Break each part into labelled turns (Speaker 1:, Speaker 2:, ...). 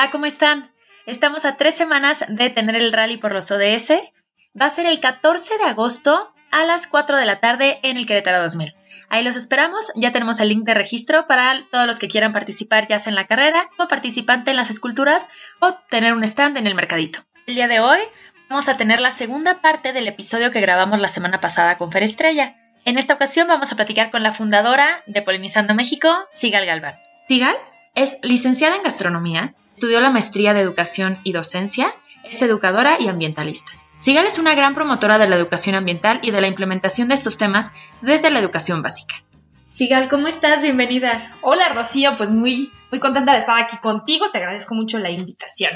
Speaker 1: Hola, ¿cómo están? Estamos a tres semanas de tener el rally por los ODS. Va a ser el 14 de agosto a las 4 de la tarde en el Querétaro 2000. Ahí los esperamos. Ya tenemos el link de registro para todos los que quieran participar, ya sea en la carrera o participante en las esculturas o tener un stand en el mercadito. El día de hoy vamos a tener la segunda parte del episodio que grabamos la semana pasada con Fer Estrella. En esta ocasión vamos a platicar con la fundadora de Polinizando México, Sigal Galván. Sigal es licenciada en gastronomía, estudió la maestría de educación y docencia, es educadora y ambientalista. Sigal es una gran promotora de la educación ambiental y de la implementación de estos temas desde la educación básica. Sigal, ¿cómo estás? Bienvenida.
Speaker 2: Hola Rocío, pues muy, muy contenta de estar aquí contigo, te agradezco mucho la invitación.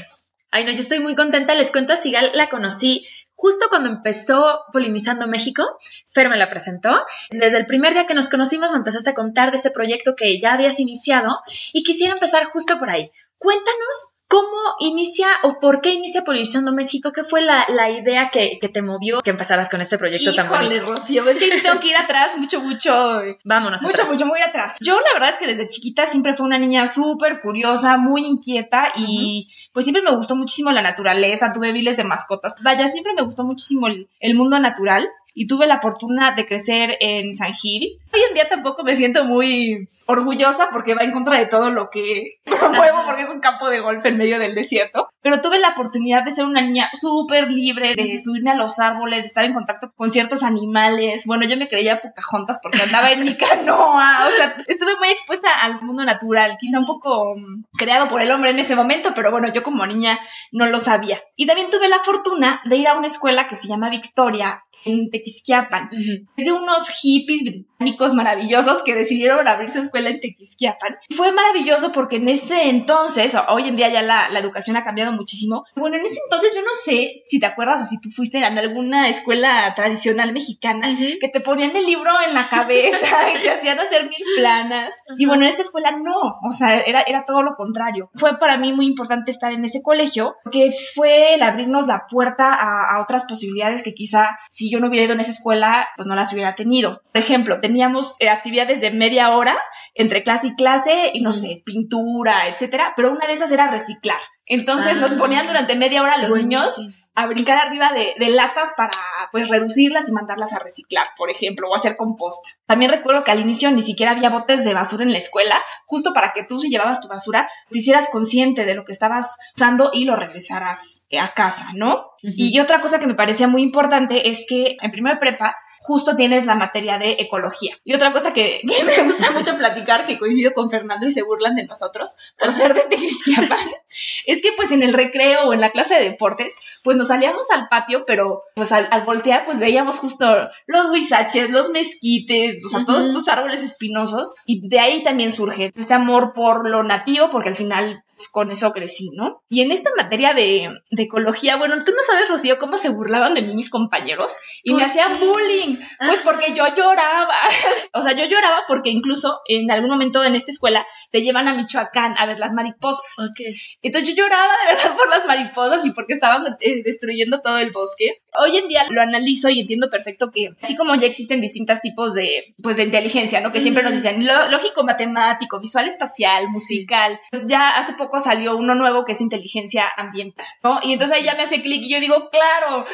Speaker 1: Ay, no, yo estoy muy contenta, les cuento a Sigal, la conocí justo cuando empezó Polinizando México, Fer me la presentó. Desde el primer día que nos conocimos me empezaste a contar de ese proyecto que ya habías iniciado y quisiera empezar justo por ahí. Cuéntanos ¿Cómo inicia o por qué inicia Polinizando México? ¿Qué fue la, idea que, te movió que empezaras con este proyecto tan bonito?
Speaker 2: Rocío, es que tengo que ir atrás mucho, mucho.
Speaker 1: Vámonos
Speaker 2: Mucho, mucho, muy atrás. Yo la verdad es que desde chiquita siempre fui una niña súper curiosa, muy inquieta y pues siempre me gustó muchísimo la naturaleza, tuve miles de mascotas. Vaya, siempre me gustó muchísimo el mundo natural y tuve la fortuna de crecer en San Gil. Hoy en día tampoco me siento muy orgullosa porque va en contra de todo lo que promuevo porque es un campo de golf en medio del desierto, pero tuve la oportunidad de ser una niña súper libre, de subirme a los árboles, de estar en contacto con ciertos animales. Bueno, yo me creía Pocahontas porque andaba en mi canoa, o sea, estuve muy expuesta al mundo natural, quizá un poco mm, creado por el hombre en ese momento, pero bueno, yo como niña no lo sabía. Y también tuve la fortuna de ir a una escuela que se llama Victoria en Tequisquiapan. Es de unos hippies británicos maravillosos que decidieron abrir su escuela en Tequisquiapan. Fue maravilloso porque en ese entonces, hoy en día ya la, educación ha cambiado muchísimo. Bueno, en ese entonces yo no sé si te acuerdas o si tú fuiste en alguna escuela tradicional mexicana que te ponían el libro en la cabeza y te hacían hacer mil planas. Y bueno, en esta escuela no, o sea, era, era todo lo contrario. Fue para mí muy importante estar en ese colegio porque fue el abrirnos la puerta a, a otras posibilidades que quizá si yo no hubiera ido en esa escuela, pues no las hubiera tenido. Por ejemplo, teníamos eh, actividades de media hora entre clase y clase y no sé, pintura, etcétera, pero una de esas era reciclar. Entonces nos ah. ponían durante media hora los niños a brincar arriba de, de, latas para pues reducirlas y mandarlas a reciclar, por ejemplo, o hacer composta. También recuerdo que al inicio ni siquiera había botes de basura en la escuela, justo para que tú si llevabas tu basura te hicieras consciente de lo que estabas usando y lo regresaras a casa, ¿no? Y otra cosa que me parecía muy importante es que en primer prepa justo tienes la materia de ecología. Y otra cosa que, me gusta mucho platicar, que coincido con Fernando y se burlan de nosotros por ser de Tequisquiapan, es que pues en el recreo o en la clase de deportes, pues nos salíamos al patio, pero pues al, voltear pues veíamos justo los huizaches, los mezquites, o sea, todos estos árboles espinosos y de ahí también surge este amor por lo nativo, porque al final pues, con eso crecí, ¿no? Y en esta materia de, ecología, bueno, tú no sabes, Rocío, cómo se burlaban de mí mis compañeros y me hacían bullying, pues porque yo lloraba. o sea, yo lloraba porque incluso en algún momento en esta escuela te llevan a Michoacán a ver las mariposas. Entonces yo lloraba de verdad por las mariposas y porque estaban eh, destruyendo todo el bosque. Hoy en día lo analizo y entiendo perfecto que así como ya existen distintos tipos de, pues, de inteligencia, ¿no? Que siempre nos dicen lógico, matemático, visual, espacial, musical. Pues ya hace poco salió uno nuevo que es inteligencia ambiental, ¿no? Y entonces ahí ya me hace clic y yo digo, claro,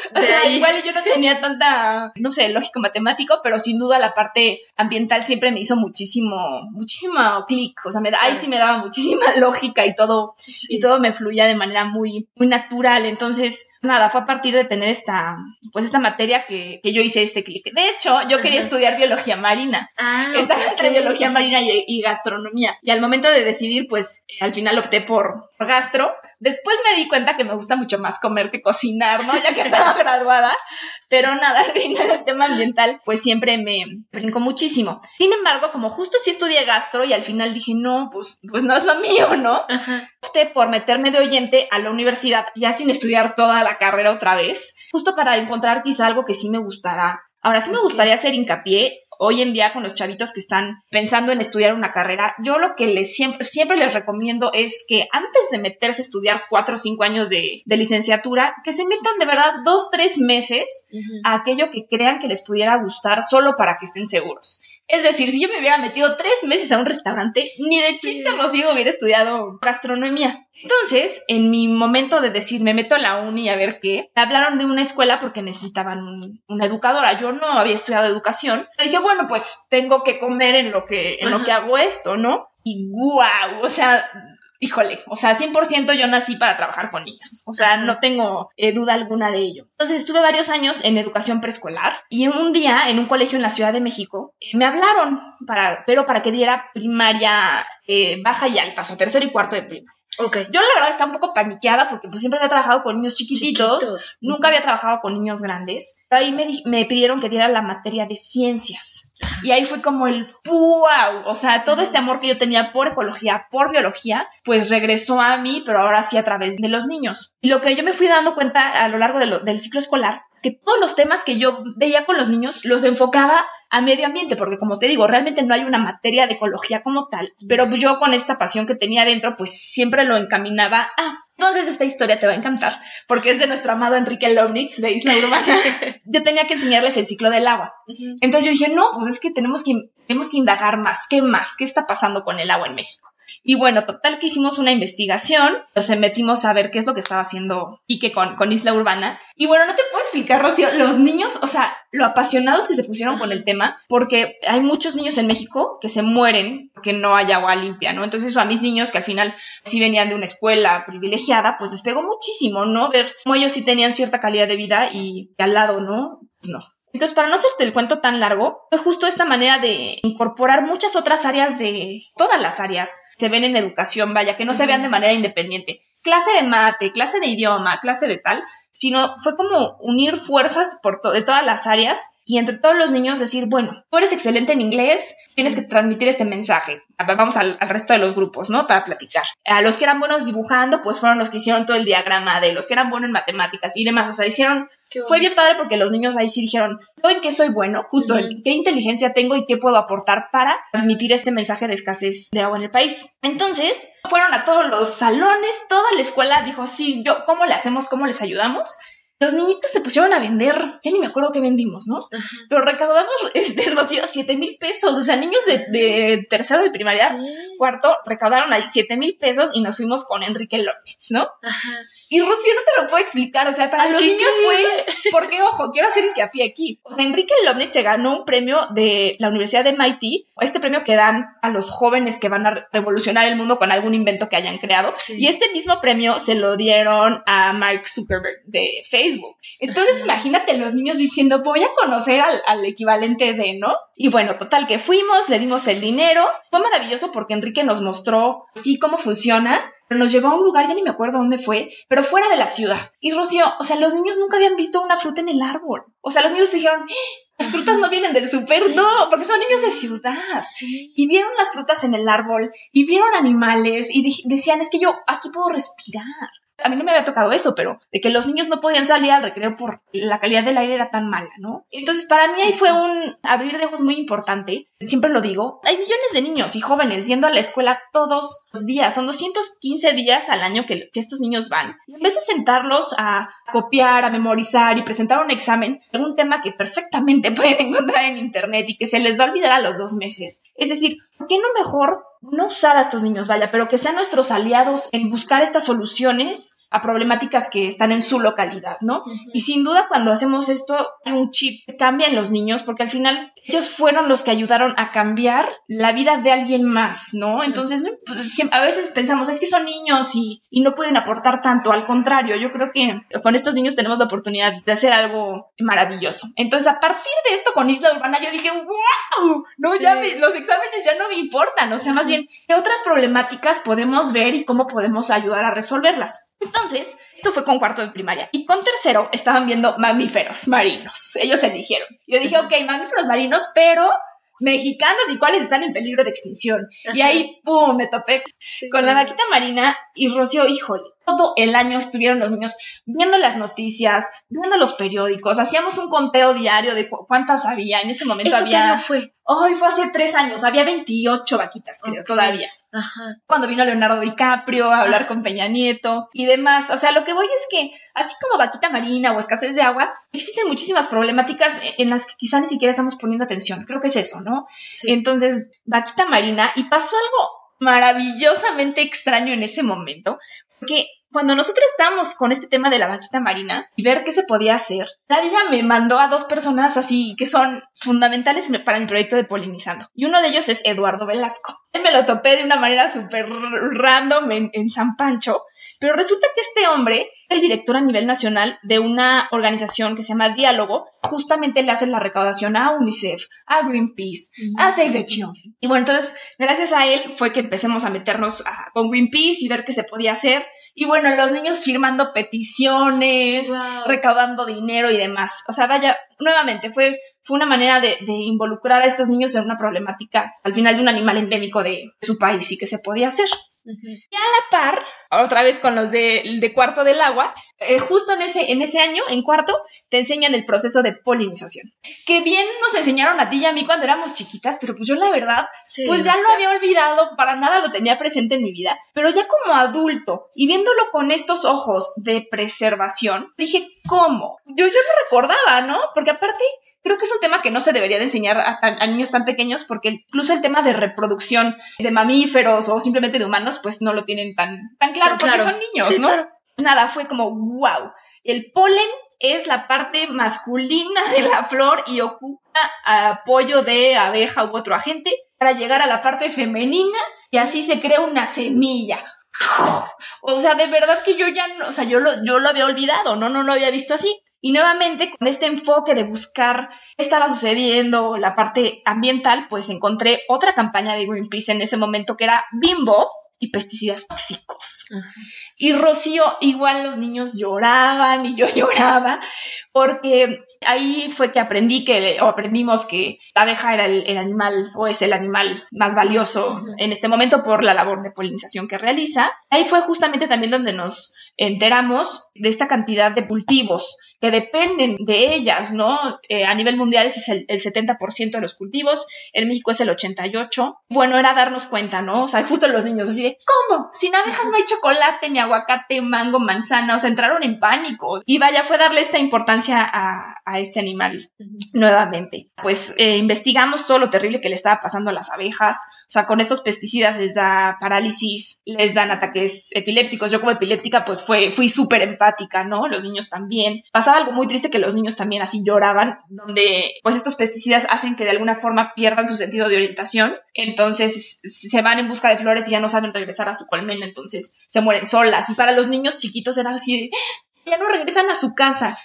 Speaker 2: igual yo no tenía tanta, no sé, lógico matemático, pero sin duda la parte ambiental siempre me hizo muchísimo, muchísimo clic, o sea, me, ahí sí me daba muchísima lógica y todo, y todo me fluía de manera muy, muy natural. Entonces, nada, fue a partir de tener esta, pues esta materia que, que yo hice este clic. De hecho, yo quería estudiar biología marina. Ah, Estaba entre biología marina y, y gastronomía. Y al momento de decidir, pues al final opté por, gastro. Después me di cuenta que me gusta mucho más comer que cocinar, ¿no? Ya que estaba graduada. Pero nada, al final el tema ambiental, pues siempre me brincó muchísimo. Sin embargo, como justo sí estudié gastro y al final dije, no, pues, pues no es lo mío, ¿no? Opté por meterme de oyente a la universidad, ya sin estudiar toda la carrera otra vez, justo para encontrar quizá algo que sí me gustara. Ahora sí me gustaría hacer hincapié hoy en día con los chavitos que están pensando en estudiar una carrera, yo lo que les siempre, siempre les recomiendo es que antes de meterse a estudiar cuatro o cinco años de, licenciatura, que se metan de verdad dos, tres meses a aquello que crean que les pudiera gustar solo para que estén seguros. Es decir, si yo me hubiera metido tres meses a un restaurante, ni de chiste Rocío hubiera estudiado gastronomía. Entonces, en mi momento de decir, me meto a la uni a ver qué, me hablaron de una escuela porque necesitaban una educadora. Yo no había estudiado educación. Y dije, bueno, pues tengo que comer en lo que, en lo que hago esto, ¿no? Y guau, o sea, híjole, o sea, 100% yo nací para trabajar con niños, o sea, no tengo eh, duda alguna de ello. Entonces estuve varios años en educación preescolar y un día en un colegio en la Ciudad de México eh, me hablaron para, pero para que diera primaria eh, baja y alta, o sea, tercero y cuarto de primaria.
Speaker 1: Okay.
Speaker 2: Yo la verdad estaba un poco paniqueada porque pues siempre había trabajado con niños chiquititos, nunca había trabajado con niños grandes. Ahí me, me, pidieron que diera la materia de ciencias. Y ahí fue como el wow, o sea, todo este amor que yo tenía por ecología, por biología, pues regresó a mí, pero ahora sí a través de los niños. Y lo que yo me fui dando cuenta a lo largo de lo, del ciclo escolar que todos los temas que yo veía con los niños los enfocaba a medio ambiente, porque como te digo, realmente no hay una materia de ecología como tal, pero yo con esta pasión que tenía dentro, pues siempre lo encaminaba a... Entonces esta historia te va a encantar, porque es de nuestro amado Enrique Lovnitz de Isla Urbana. yo tenía que enseñarles el ciclo del agua. Entonces yo dije, no, pues es que tenemos que, tenemos que indagar más, ¿qué más? ¿Qué está pasando con el agua en México? Y bueno, total que hicimos una investigación, nos metimos a ver qué es lo que estaba haciendo Ike con, con Isla Urbana. Y bueno, no te puedo explicar, Rocío, los niños, o sea, lo apasionados que se pusieron con el tema, porque hay muchos niños en México que se mueren porque no hay agua limpia, ¿no? Entonces, a mis niños que al final sí venían de una escuela privilegiada, pues les pegó muchísimo, ¿no? Ver cómo ellos sí tenían cierta calidad de vida y al lado, ¿no? Pues no. Entonces, para no hacerte el cuento tan largo, fue justo esta manera de incorporar muchas otras áreas de todas las áreas se ven en educación, vaya, que no se vean de manera independiente. Clase de mate, clase de idioma, clase de tal, sino fue como unir fuerzas por de todas las áreas y entre todos los niños decir, bueno, tú eres excelente en inglés, tienes que transmitir este mensaje. Vamos al, al, resto de los grupos, ¿no? Para platicar. A los que eran buenos dibujando, pues fueron los que hicieron todo el diagrama de los que eran buenos en matemáticas y demás. O sea, hicieron fue bien padre porque los niños ahí sí dijeron, ¿yo en qué soy bueno? Justo, ¿qué inteligencia tengo y qué puedo aportar para transmitir este mensaje de escasez de agua en el país? Entonces, fueron a todos los salones, toda la escuela dijo, sí, yo, ¿cómo le hacemos? ¿Cómo les ayudamos? Los niñitos se pusieron a vender, ya ni me acuerdo qué vendimos, ¿no? Pero recaudamos, este, Rocío, 7 mil pesos. O sea, niños de, de tercero de primaria, cuarto, recaudaron ahí 7 mil pesos y nos fuimos con Enrique López, ¿no? Ajá. Y Rocío no te lo puedo explicar, o sea, para los niños fue, porque ojo, quiero hacer hincapié aquí. Enrique Lobnitz se ganó un premio de la Universidad de MIT, este premio que dan a los jóvenes que van a revolucionar el mundo con algún invento que hayan creado. Y este mismo premio se lo dieron a Mark Zuckerberg de Facebook. Entonces, imagínate los niños diciendo, voy a conocer al, equivalente de, ¿no? Y bueno, total que fuimos, le dimos el dinero. Fue maravilloso porque Enrique nos mostró sí cómo funciona, pero nos llevó a un lugar, ya ni me acuerdo dónde fue, pero fuera de la ciudad. Y Rocío, o sea, los niños nunca habían visto una fruta en el árbol. O sea, los niños dijeron, las frutas no vienen del súper, no, porque son niños de ciudad. Y vieron las frutas en el árbol, y vieron animales, y decían, es que yo aquí puedo respirar a mí no me había tocado eso, pero de que los niños no podían salir al recreo por la calidad del aire era tan mala, ¿no? Entonces, para mí ahí fue un abrir de ojos muy importante. Siempre lo digo. Hay millones de niños y jóvenes yendo a la escuela todos los días. Son 215 días al año que, estos niños van. Y en vez de sentarlos a copiar, a memorizar y presentar un examen, algún tema que perfectamente pueden encontrar en internet y que se les va a olvidar a los dos meses. Es decir, ¿por qué no mejor no usar a estos niños, vaya, pero que sean nuestros aliados en buscar estas soluciones a problemáticas que están en su localidad, ¿no? Y sin duda cuando hacemos esto, un chip cambia en los niños porque al final ellos fueron los que ayudaron a cambiar la vida de alguien más, ¿no? Entonces, pues, a veces pensamos, es que son niños y, y no pueden aportar tanto, al contrario, yo creo que con estos niños tenemos la oportunidad de hacer algo maravilloso. Entonces, a partir de esto con Isla Urbana, yo dije, wow, no, ya los exámenes ya no me importan, o sea, más bien, ¿qué otras problemáticas podemos ver y cómo podemos ayudar a resolverlas? Entonces, esto fue con cuarto de primaria. Y con tercero estaban viendo mamíferos marinos. Ellos eligieron. Yo dije, ok, mamíferos marinos, pero mexicanos y cuáles están en peligro de extinción. Y ahí, ¡pum!, me topé con la vaquita marina y Rocío, híjole, todo el año estuvieron los niños viendo las noticias, viendo los periódicos, hacíamos un conteo diario de cuántas había. En ese momento
Speaker 1: ¿Esto
Speaker 2: había.
Speaker 1: qué año fue?
Speaker 2: Hoy fue hace tres años, había 28 vaquitas, creo, todavía.
Speaker 1: Ajá.
Speaker 2: Cuando vino Leonardo DiCaprio a hablar con Peña Nieto y demás. O sea, lo que voy es que, así como vaquita marina o escasez de agua, existen muchísimas problemáticas en las que quizá ni siquiera estamos poniendo atención. Creo que es eso, ¿no?
Speaker 1: Sí.
Speaker 2: Entonces, vaquita marina, y pasó algo maravillosamente extraño en ese momento, porque cuando nosotros estábamos con este tema de la vaquita marina y ver qué se podía hacer, la vida me mandó a dos personas así que son fundamentales me- para mi proyecto de Polinizando. Y uno de ellos es Eduardo Velasco. Él me lo topé de una manera súper random en, en San Pancho, pero resulta que este hombre el director a nivel nacional de una organización que se llama Diálogo. Justamente le hace la recaudación a UNICEF, a Greenpeace, a Save the Children. Y bueno, entonces, gracias a él fue que empecemos a meternos a- con Greenpeace y ver qué se podía hacer. Y bueno, los niños firmando peticiones,
Speaker 1: Wow.
Speaker 2: recaudando dinero y demás. O sea, vaya, nuevamente, fue, fue una manera de, de involucrar a estos niños en una problemática, al final de un animal endémico de su país y que se podía hacer
Speaker 1: Ujú.
Speaker 2: la par, otra vez con los de, de cuarto del agua, eh, justo en ese, en ese año, en cuarto, te enseñan el proceso de polinización. Que bien nos enseñaron a ti y a mí cuando éramos chiquitas, pero pues yo la verdad,
Speaker 1: Sí.
Speaker 2: pues ya lo había olvidado, para nada lo tenía presente en mi vida, pero ya como adulto y viéndolo con estos ojos de preservación, dije, ¿cómo? Yo, yo lo recordaba, ¿no? Porque aparte, creo que es un tema que no se debería de enseñar a, niños tan pequeños porque incluso el tema de reproducción de mamíferos o simplemente de humanos pues no lo tienen tan, tan claro
Speaker 1: Tan
Speaker 2: porque
Speaker 1: claro.
Speaker 2: son niños,
Speaker 1: Sí,
Speaker 2: ¿no?
Speaker 1: claro.
Speaker 2: Nada, fue como wow. El polen es la parte masculina de la flor y ocupa apoyo de abeja u otro agente para llegar a la parte femenina y así se crea una semilla. O sea, de verdad que yo ya no, o sea, yo lo, yo lo había olvidado, ¿no? No lo había visto así. Y nuevamente, con este enfoque de buscar qué estaba sucediendo, la parte ambiental, pues encontré otra campaña de Greenpeace en ese momento que era Bimbo y pesticidas tóxicos. Y Rocío, igual los niños lloraban y yo lloraba, porque ahí fue que aprendí que, o aprendimos que la abeja era el, el animal, o es el animal más valioso en este momento por la labor de polinización que realiza. Ahí fue justamente también donde nos enteramos de esta cantidad de cultivos que dependen de ellas, ¿no? Eh, a nivel mundial ese es el, el 70% de los cultivos, en México es el 88%. Bueno, era darnos cuenta, ¿no? O sea, justo los niños así de, ¿cómo? Sin abejas no hay chocolate, ni aguacate, mango, manzana, o sea, entraron en pánico. Y vaya, fue darle esta importancia a, a este animal nuevamente. Pues eh, investigamos todo lo terrible que le estaba pasando a las abejas, o sea, con estos pesticidas les da parálisis, les dan ataques epilépticos. Yo como epiléptica, pues fue, fui súper empática, ¿no? Los niños también. Pasaba algo muy triste que los niños también así lloraban, donde pues estos pesticidas hacen que de alguna forma pierdan su sentido de orientación. Entonces se van en busca de flores y ya no saben regresar a su colmena, entonces se mueren solas. Y para los niños chiquitos era así de, ya no regresan a su casa.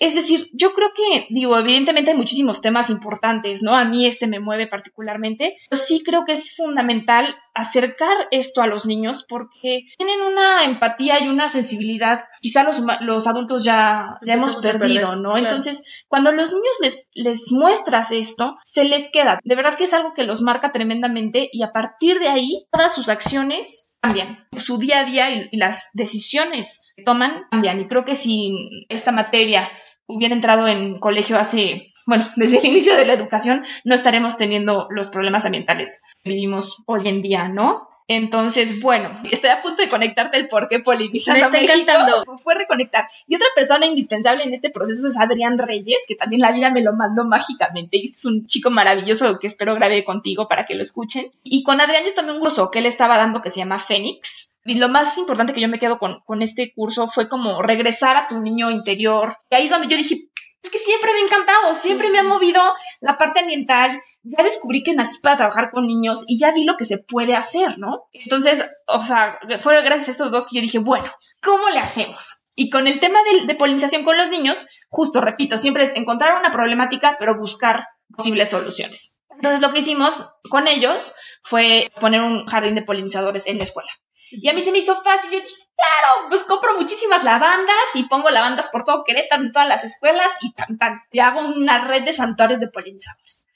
Speaker 2: Es decir, yo creo que, digo, evidentemente hay muchísimos temas importantes, ¿no? A mí este me mueve particularmente, pero sí creo que es fundamental acercar esto a los niños porque tienen una empatía y una sensibilidad, quizá los, los adultos ya, ya hemos perdido,
Speaker 1: perder,
Speaker 2: ¿no?
Speaker 1: claro.
Speaker 2: Entonces, cuando a los niños les, les muestras esto, se les queda. De verdad que es algo que los marca tremendamente y a partir de ahí, todas sus acciones cambian. Su día a día y, las decisiones que toman cambian. Y creo que si esta materia hubiera entrado en colegio hace, bueno, desde el inicio de la educación, no estaremos teniendo los problemas ambientales que vivimos hoy en día, ¿no? Entonces, bueno, estoy a punto de conectarte el por qué polinizando
Speaker 1: Me está
Speaker 2: México.
Speaker 1: encantando.
Speaker 2: Fue reconectar. Y otra persona indispensable en este proceso es Adrián Reyes, que también la vida me lo mandó mágicamente. Es un chico maravilloso que espero grabe contigo para que lo escuchen. Y con Adrián yo tomé un curso que él estaba dando que se llama Fénix. Y lo más importante que yo me quedo con, con este curso fue como regresar a tu niño interior. Y ahí es donde yo dije, es que siempre me ha encantado, siempre me ha movido la parte ambiental. Ya descubrí que nací para trabajar con niños y ya vi lo que se puede hacer, ¿no? Entonces, o sea, fue gracias a estos dos que yo dije, bueno, ¿cómo le hacemos? Y con el tema de, de polinización con los niños, justo repito, siempre es encontrar una problemática, pero buscar posibles soluciones. Entonces, lo que hicimos con ellos fue poner un jardín de polinizadores en la escuela. Y a mí se me hizo fácil. Yo dije, claro, pues compro muchísimas lavandas y pongo lavandas por todo Querétaro en todas las escuelas y tan, tan. Y hago una red de santuarios de polinizadores.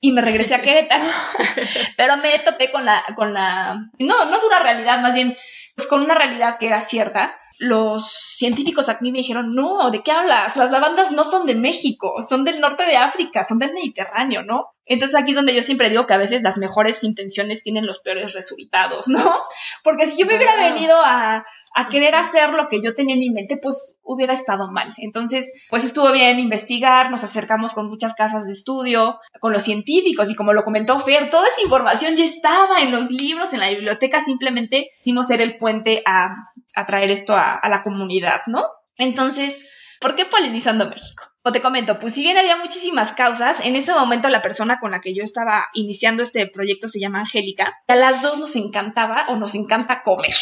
Speaker 2: Y me regresé a Querétaro. Pero me topé con la, con la, no, no dura realidad, más bien pues con una realidad que era cierta, los científicos aquí me dijeron, no, ¿de qué hablas? Las lavandas no son de México, son del norte de África, son del Mediterráneo, ¿no? Entonces aquí es donde yo siempre digo que a veces las mejores intenciones tienen los peores resultados, ¿no? Porque si yo me hubiera venido a, a querer hacer lo que yo tenía en mi mente, pues hubiera estado mal. Entonces, pues estuvo bien investigar, nos acercamos con muchas casas de estudio, con los científicos y como lo comentó Fer, toda esa información ya estaba en los libros, en la biblioteca, simplemente hicimos ser el puente a, a traer esto a, a la comunidad, ¿no? Entonces, ¿por qué polinizando México? O te comento, pues si bien había muchísimas causas, en ese momento la persona con la que yo estaba iniciando este proyecto se llama Angélica. A las dos nos encantaba o nos encanta comer.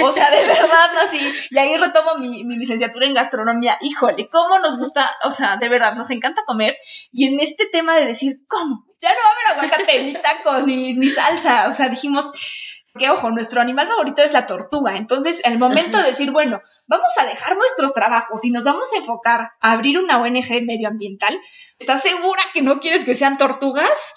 Speaker 2: O sea, de verdad, así. Y ahí retomo mi, licenciatura en gastronomía. Híjole, ¿cómo nos gusta? O sea, de verdad, nos encanta comer. Y en este tema de decir, ¿cómo? Ya no va a haber aguacate, ni tacos, ni salsa. O sea, dijimos, que ojo, nuestro animal favorito es la tortuga. Entonces, el momento de decir, bueno, vamos a dejar nuestros trabajos y nos vamos a enfocar a abrir una ONG medioambiental, ¿estás segura que no quieres que sean tortugas?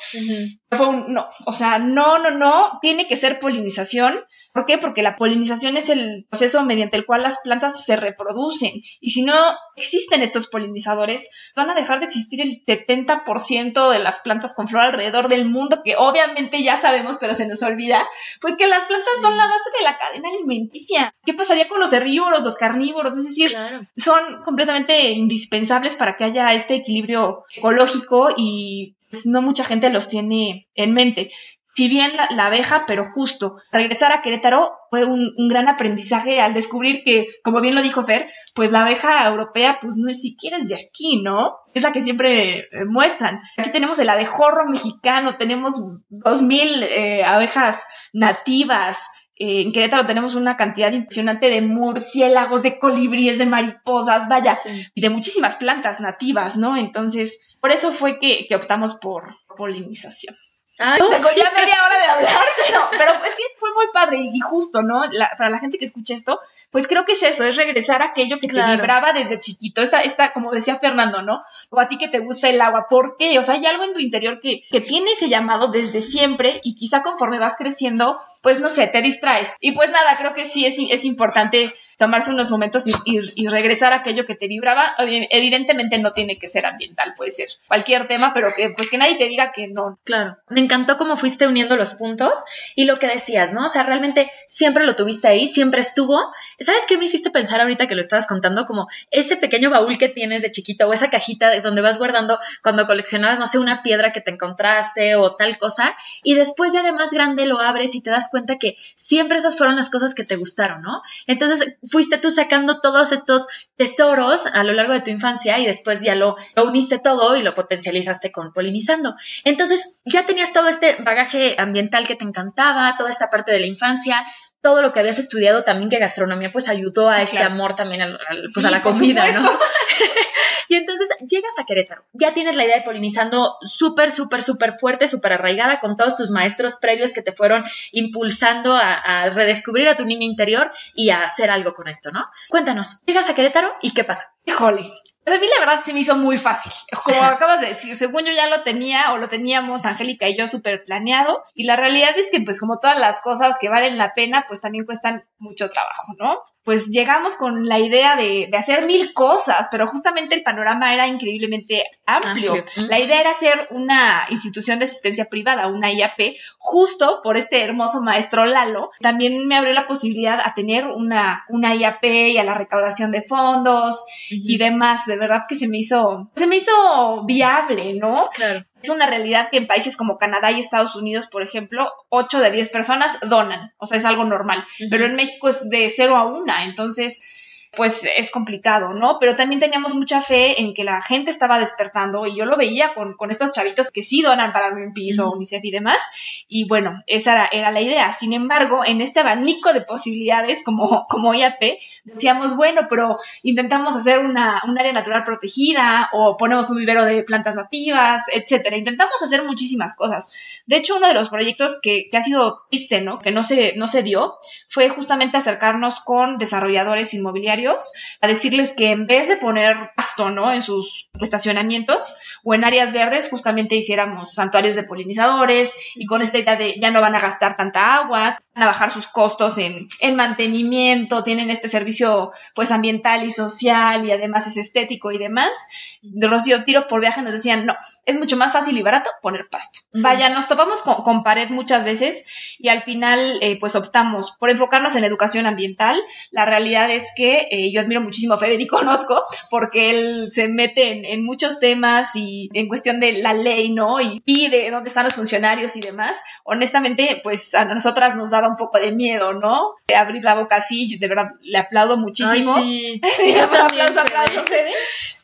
Speaker 2: Fue un no. O sea, no, no, no. Tiene que ser polinización. ¿Por qué? Porque la polinización es el proceso mediante el cual las plantas se reproducen. Y si no existen estos polinizadores, van a dejar de existir el 70% de las plantas con flor alrededor del mundo, que obviamente ya sabemos, pero se nos olvida, pues que las plantas son la base de la cadena alimenticia. ¿Qué pasaría con los herbívoros, los carnívoros? Es decir,
Speaker 1: Claro.
Speaker 2: son completamente indispensables para que haya este equilibrio ecológico y pues, no mucha gente los tiene en mente. Si bien la, la abeja, pero justo, regresar a Querétaro fue un, un gran aprendizaje al descubrir que, como bien lo dijo Fer, pues la abeja europea pues no es siquiera es de aquí, ¿no? Es la que siempre eh, muestran. Aquí tenemos el abejorro mexicano, tenemos 2000 eh, abejas nativas, eh, en Querétaro tenemos una cantidad impresionante de murciélagos, de colibríes, de mariposas, vaya,
Speaker 1: Sí.
Speaker 2: y de muchísimas plantas nativas, ¿no? Entonces, por eso fue que, que optamos por polinización.
Speaker 1: Ay,
Speaker 2: Tengo ya media hora de hablar, pero, pero es que fue muy padre y justo, ¿no? La- para la gente que escucha esto, pues creo que es eso, es regresar a aquello que
Speaker 1: Claro.
Speaker 2: te vibraba desde chiquito. Esta, esta, como decía Fernando, ¿no? O a ti que te gusta el agua. ¿Por qué? O sea, hay algo en tu interior que, que tiene ese llamado desde siempre y quizá conforme vas creciendo, pues no sé, te distraes. Y pues nada, creo que sí es, es importante tomarse unos momentos y, regresar a aquello que te vibraba. Evi- Evidentemente no tiene que ser ambiental, puede ser cualquier tema, pero que pues que nadie te diga que no,
Speaker 1: Claro, me encantó cómo fuiste uniendo los puntos y lo que decías, ¿no? O sea, realmente siempre lo tuviste ahí, siempre estuvo. ¿Sabes qué me hiciste pensar ahorita que lo estabas contando? Como ese pequeño baúl que tienes de chiquito o esa cajita de donde vas guardando cuando coleccionabas, no sé, una piedra que te encontraste o tal cosa y después ya de más grande lo abres y te das cuenta que siempre esas fueron las cosas que te gustaron, ¿no? Entonces fuiste tú sacando todos estos tesoros a lo largo de tu infancia y después ya lo, lo uniste todo y lo potencializaste con polinizando. Entonces ya tenías todo este bagaje ambiental que te encantaba, toda esta parte de la infancia, todo lo que habías estudiado también que gastronomía pues ayudó a este
Speaker 2: claro.
Speaker 1: amor también pues
Speaker 2: Sí,
Speaker 1: a la comida, ¿no? y entonces llegas a Querétaro, ya tienes la idea de polinizando súper, súper, súper fuerte, súper arraigada con todos tus maestros previos que te fueron impulsando a, a redescubrir a tu niño interior y a hacer algo con esto, ¿no? Cuéntanos, llegas a Querétaro y qué pasa.
Speaker 2: Híjole, pues a mí la verdad se me hizo muy fácil. Como acabas de decir, según yo ya lo tenía o lo teníamos Angélica y yo súper planeado. Y la realidad es que pues como todas las cosas que valen la pena, pues también cuestan mucho trabajo, ¿no? Pues llegamos con la idea de, de hacer mil cosas, pero justamente el panorama era increíblemente amplio.
Speaker 1: Amplio.
Speaker 2: La idea era hacer una institución de asistencia privada, una IAP, justo por este hermoso maestro Lalo. También me abrió la posibilidad a tener una, una IAP y a la recaudación de fondos y demás. De verdad que se me hizo, se me hizo viable, ¿no?
Speaker 1: Claro.
Speaker 2: Es una realidad que en países como Canadá y Estados Unidos, por ejemplo, 8 de 10 personas donan. O sea, es algo normal. Pero en México es de 0 a 1. Entonces, pues es complicado, ¿no? Pero también teníamos mucha fe en que la gente estaba despertando y yo lo veía con, con estos chavitos que sí donan para Greenpeace o
Speaker 1: Ujú.
Speaker 2: UNICEF y demás. Y bueno, esa era, era la idea. Sin embargo, en este abanico de posibilidades como, como IAP, decíamos, bueno, pero intentamos hacer una, un área natural protegida o ponemos un vivero de plantas nativas, etcétera. Intentamos hacer muchísimas cosas. De hecho, uno de los proyectos que, que ha sido triste, ¿no? Que no se, no se dio, fue justamente acercarnos con desarrolladores inmobiliarios a decirles que en vez de poner pasto, ¿no? En sus estacionamientos o en áreas verdes, justamente hiciéramos santuarios de polinizadores y con esta idea de ya no van a gastar tanta agua, van a bajar sus costos en, en mantenimiento, tienen este servicio pues ambiental y social y además es estético y demás. De Rocío Tiro por viaje nos decían, no, es mucho más fácil y barato poner pasto. Vaya, nos topamos con, pared muchas veces y al final eh, pues optamos por enfocarnos en educación ambiental. La realidad es que eh, yo admiro muchísimo a Federico Nosco porque él se mete en, muchos temas y en cuestión de la ley, ¿no? Y pide dónde están los funcionarios y demás. Honestamente, pues a nosotras nos daba un poco de miedo, ¿no? De abrir la boca así, de verdad le aplaudo muchísimo.
Speaker 1: sí, sí
Speaker 2: aplauso, aplauso, Fede.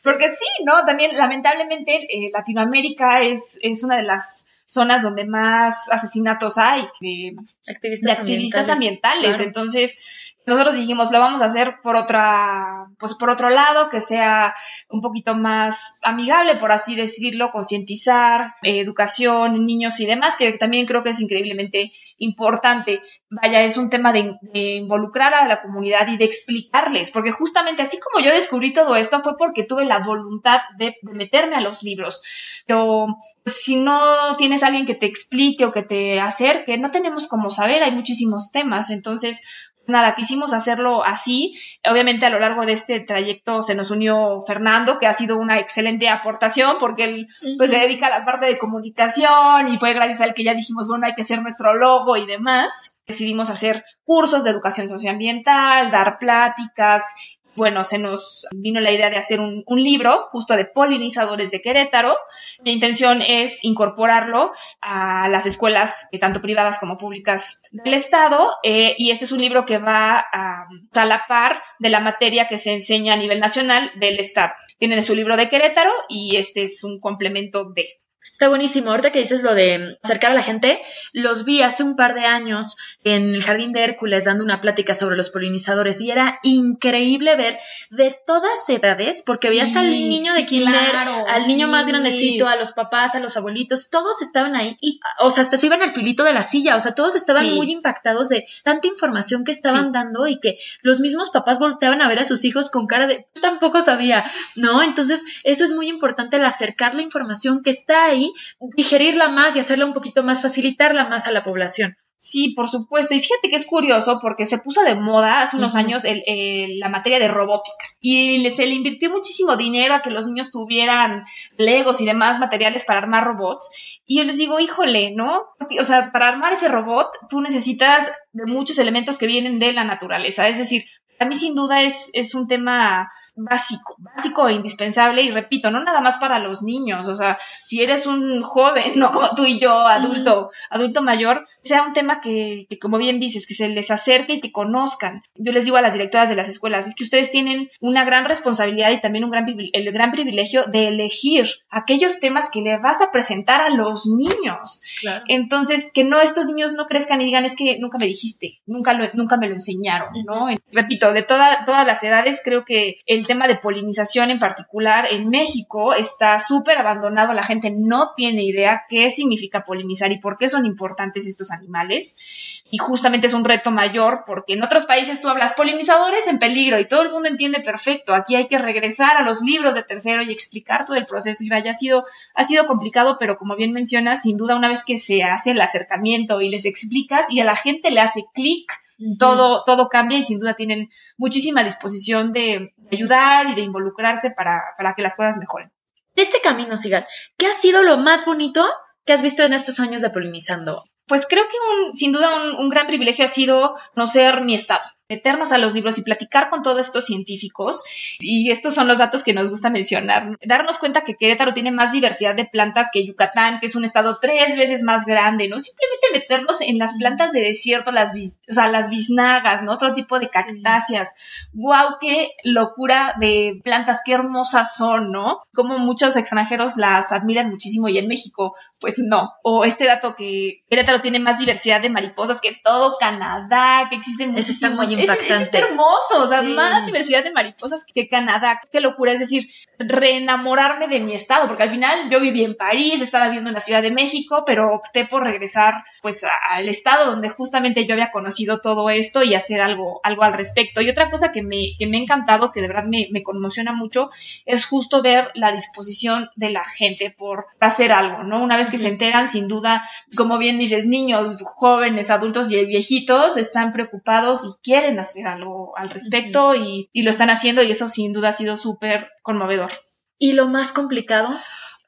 Speaker 2: Porque sí, ¿no? También lamentablemente eh, Latinoamérica es, es una de las zonas donde más asesinatos hay de activistas, ambientales. Entonces, nosotros dijimos, lo vamos a hacer por otra, pues por otro lado, que sea un poquito más amigable, por así decirlo, concientizar, educación, niños y demás, que también creo que es increíblemente importante. Vaya, es un tema de, involucrar a la comunidad y de explicarles, porque justamente así como yo descubrí todo esto fue porque tuve la voluntad de, meterme a los libros. Pero si no tienes alguien que te explique o que te acerque, no tenemos como saber, hay muchísimos temas. Entonces, nada, quisimos hacerlo así. Obviamente a lo largo de este trayecto se nos unió Fernando, que ha sido una excelente aportación porque él pues se dedica a la parte de comunicación y fue gracias a él que ya dijimos, bueno, hay que ser nuestro logo y demás. Decidimos hacer cursos de educación socioambiental, dar pláticas bueno, se nos vino la idea de hacer un, libro justo de polinizadores de Querétaro. Mi intención es incorporarlo a las escuelas, eh, tanto privadas como públicas del Estado, eh, y este es un libro que va a, a la par de la materia que se enseña a nivel nacional del Estado. Tienen su libro de Querétaro y este es un complemento de.
Speaker 1: Está buenísimo. Ahorita que dices lo de acercar a la gente, los vi hace un par de años en el Jardín de Hércules dando una plática sobre los polinizadores y era increíble ver de todas edades, porque veías al niño de kinder, al niño más grandecito, a los papás, a los abuelitos, todos estaban ahí y, o sea, hasta se iban al filito de la silla, o sea, todos estaban muy impactados de tanta información que estaban dando y que los mismos papás volteaban a ver a sus hijos con cara de, tampoco sabía, ¿no? Entonces, eso es muy importante, el acercar la información que está ahí digerirla más y hacerla un poquito más, facilitarla más a la población.
Speaker 2: Sí, por supuesto. Y fíjate que es curioso porque se puso de moda hace unos años la materia de robótica y se le invirtió muchísimo dinero a que los niños tuvieran legos y demás materiales para armar robots. Y yo les digo, híjole, ¿no? O sea, para armar ese robot tú necesitas de muchos elementos que vienen de la naturaleza. Es decir, a mí sin duda es, es un tema básico, básico e indispensable y repito, no nada más para los niños, o sea, si eres un joven, no como tú y yo, adulto, adulto mayor, sea un tema que, que, como bien dices, que se les acerque y que conozcan. Yo les digo a las directoras de las escuelas, es que ustedes tienen una gran responsabilidad y también un gran, el gran privilegio de elegir aquellos temas que le vas a presentar a los niños. Entonces, que no estos niños no crezcan y digan, es que nunca me dijiste, nunca, lo, nunca me lo enseñaron, ¿no? Repito, de toda, todas las edades, creo que el tema de polinización en particular en México está súper abandonado, la gente no tiene idea qué significa polinizar y por qué son importantes estos animales. Y justamente es un reto mayor porque en otros países tú hablas polinizadores en peligro y todo el mundo entiende perfecto. Aquí hay que regresar a los libros de tercero y explicar todo el proceso y vaya, ha sido, ha sido complicado, pero como bien mencionas, sin duda una vez que se hace el acercamiento y les explicas y a la gente le hace clic, todo, todo cambia y sin duda tienen muchísima disposición de, ayudar y de involucrarse para, para que las cosas mejoren.
Speaker 1: De este camino, Sigal, ¿qué ha sido lo más bonito que has visto en estos años de polinizando?
Speaker 2: Pues creo que un, sin duda un, un gran privilegio ha sido conocer mi estado meternos a los libros y platicar con todos estos científicos. Y estos son los datos que nos gusta mencionar. Darnos cuenta que Querétaro tiene más diversidad de plantas que Yucatán, que es un estado tres veces más grande, ¿no? Simplemente meternos en las plantas de desierto, las, o sea, las biznagas, ¿no? Otro tipo de cactáceas. ¡Wow! ¡Qué locura de plantas! ¡Qué hermosas son, ¿no? Como muchos extranjeros las admiran muchísimo y en México pues no. O este dato que Querétaro tiene más diversidad de mariposas que todo Canadá, que existen
Speaker 1: Eso está muy impactante.
Speaker 2: Es, hermoso, o sea, más diversidad de mariposas que Canadá. Qué locura, es decir, reenamorarme de mi estado, porque al final yo viví en París, estaba viviendo en la Ciudad de México, pero opté por regresar pues al estado donde justamente yo había conocido todo esto y hacer algo, algo al respecto. Y otra cosa que me, que me ha encantado, que de verdad me, me conmociona mucho, es justo ver la disposición de la gente por hacer algo, ¿no? Una vez que se enteran, sin duda, como bien dices, niños, jóvenes, adultos y viejitos están preocupados y quieren hacer algo al respecto y, y lo están haciendo y eso sin duda ha sido súper conmovedor.
Speaker 1: ¿Y lo más complicado?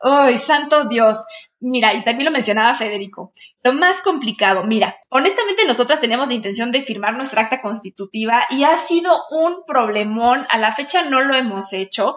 Speaker 2: ¡Ay, santo Dios! Mira, y también lo mencionaba Federico, lo más complicado, mira, honestamente nosotras teníamos la intención de firmar nuestra acta constitutiva y ha sido un problemón, a la fecha no lo hemos hecho,